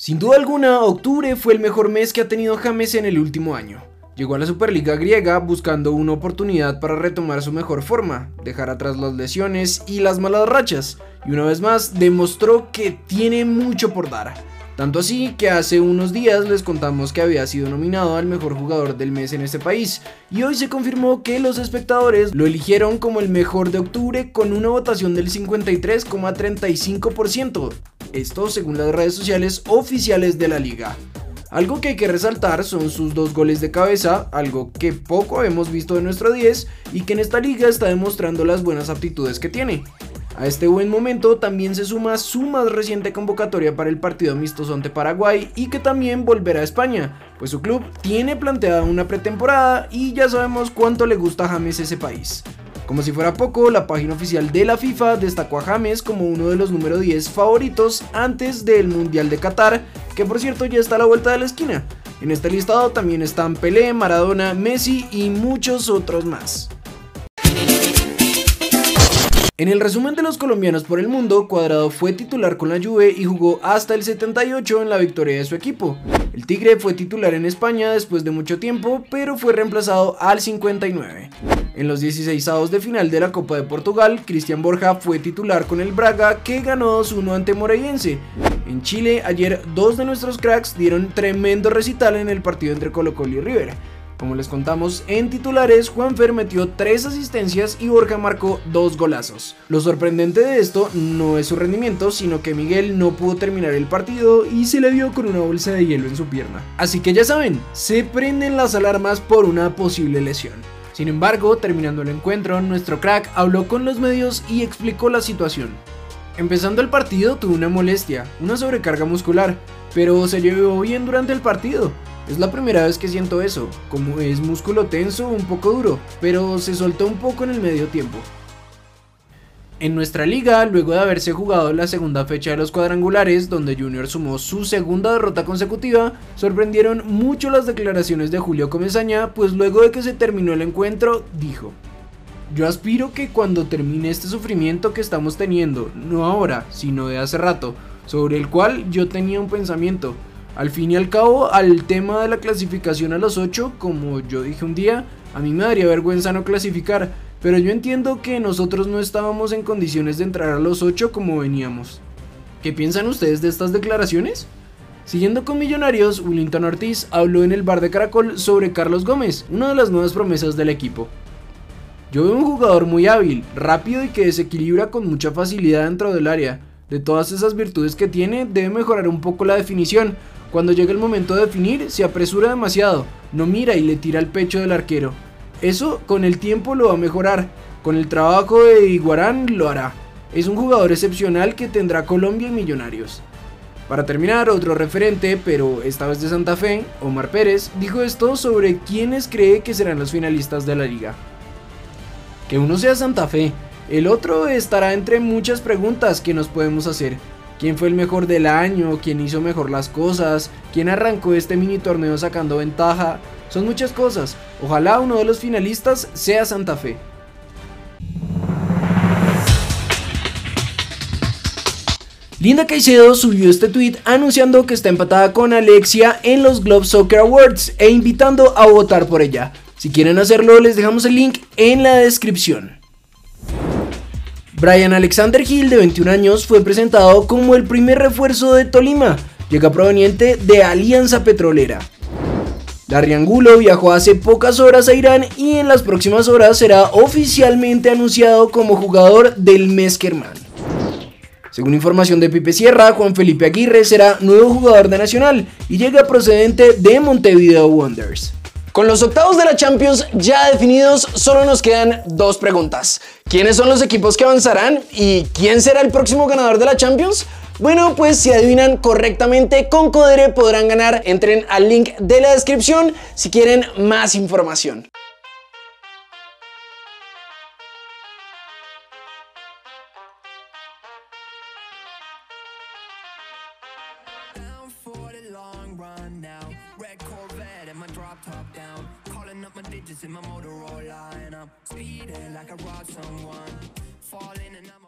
Sin duda alguna, octubre fue el mejor mes que ha tenido James en el último año. Llegó a la Superliga griega buscando una oportunidad para retomar su mejor forma, dejar atrás las lesiones y las malas rachas, y una vez más demostró que tiene mucho por dar. Tanto así que hace unos días les contamos que había sido nominado al mejor jugador del mes en este país y hoy se confirmó que los espectadores lo eligieron como el mejor de octubre con una votación del 53,35%. Esto según las redes sociales oficiales de la liga. Algo que hay que resaltar son sus dos goles de cabeza, algo que poco hemos visto de nuestro 10 y que en esta liga está demostrando las buenas aptitudes que tiene. A este buen momento también se suma su más reciente convocatoria para el partido amistoso ante Paraguay y que también volverá a España, pues su club tiene planteada una pretemporada y ya sabemos cuánto le gusta a James ese país. Como si fuera poco, la página oficial de la FIFA destacó a James como uno de los número 10 favoritos antes del Mundial de Qatar, que por cierto ya está a la vuelta de la esquina. En este listado también están Pelé, Maradona, Messi y muchos otros más. En el resumen de los colombianos por el mundo, Cuadrado fue titular con la Juve y jugó hasta el 78 en la victoria de su equipo. El Tigre fue titular en España después de mucho tiempo, pero fue reemplazado al 59. En los 16 avos de final de la Copa de Portugal, Cristian Borja fue titular con el Braga que ganó 2-1 ante Moreirense. En Chile, ayer dos de nuestros cracks dieron tremendo recital en el partido entre Colo Colo y River. Como les contamos en titulares, Juanfer metió 3 asistencias y Borja marcó 2 golazos. Lo sorprendente de esto no es su rendimiento, sino que Miguel no pudo terminar el partido y se le vio con una bolsa de hielo en su pierna. Así que ya saben, se prenden las alarmas por una posible lesión. Sin embargo, terminando el encuentro, nuestro crack habló con los medios y explicó la situación. Empezando el partido tuve una molestia, una sobrecarga muscular, pero se llevó bien durante el partido. Es la primera vez que siento eso, como es músculo tenso, un poco duro, pero se soltó un poco en el medio tiempo. En nuestra liga, luego de haberse jugado la segunda fecha de los cuadrangulares, donde Junior sumó su segunda derrota consecutiva, sorprendieron mucho las declaraciones de Julio Comesaña, pues luego de que se terminó el encuentro, dijo: Yo aspiro que cuando termine este sufrimiento que estamos teniendo, no ahora, sino de hace rato, sobre el cual yo tenía un pensamiento, al fin y al cabo, al tema de la clasificación a los 8, como yo dije un día, a mí me daría vergüenza no clasificar, pero yo entiendo que nosotros no estábamos en condiciones de entrar a los 8 como veníamos. ¿Qué piensan ustedes de estas declaraciones? Siguiendo con Millonarios, Willington Ortiz habló en el bar de Caracol sobre Carlos Gómez, una de las nuevas promesas del equipo. Yo veo un jugador muy hábil, rápido y que desequilibra con mucha facilidad dentro del área. De todas esas virtudes que tiene, debe mejorar un poco la definición, cuando llega el momento de definir, se apresura demasiado, no mira y le tira al pecho del arquero. Eso con el tiempo lo va a mejorar, con el trabajo de Iguarán lo hará. Es un jugador excepcional que tendrá Colombia y Millonarios. Para terminar, otro referente, pero esta vez de Santa Fe, Omar Pérez, dijo esto sobre quiénes cree que serán los finalistas de la liga. Que uno sea Santa Fe, el otro estará entre muchas preguntas que nos podemos hacer quién fue el mejor del año, quién hizo mejor las cosas, quién arrancó este mini torneo sacando ventaja. Son muchas cosas. Ojalá uno de los finalistas sea Santa Fe. Linda Caicedo subió este tweet anunciando que está empatada con Alexia en los Globe Soccer Awards e invitando a votar por ella. Si quieren hacerlo, les dejamos el link en la descripción. Brian Alexander Hill, de 21 años, fue presentado como el primer refuerzo de Tolima. Llega proveniente de Alianza Petrolera. Larry Angulo viajó hace pocas horas a Irán y en las próximas horas será oficialmente anunciado como jugador del Meskerman. Según información de Pipe Sierra, Juan Felipe Aguirre será nuevo jugador de Nacional y llega procedente de Montevideo Wonders. Con los octavos de la Champions ya definidos, solo nos quedan dos preguntas. ¿Quiénes son los equipos que avanzarán y quién será el próximo ganador de la Champions? Bueno, pues si adivinan correctamente con Codere podrán ganar. Entren al link de la descripción si quieren más información. Calling up my digits in my Motorola And I'm speeding like I robbed someone. Falling and I'm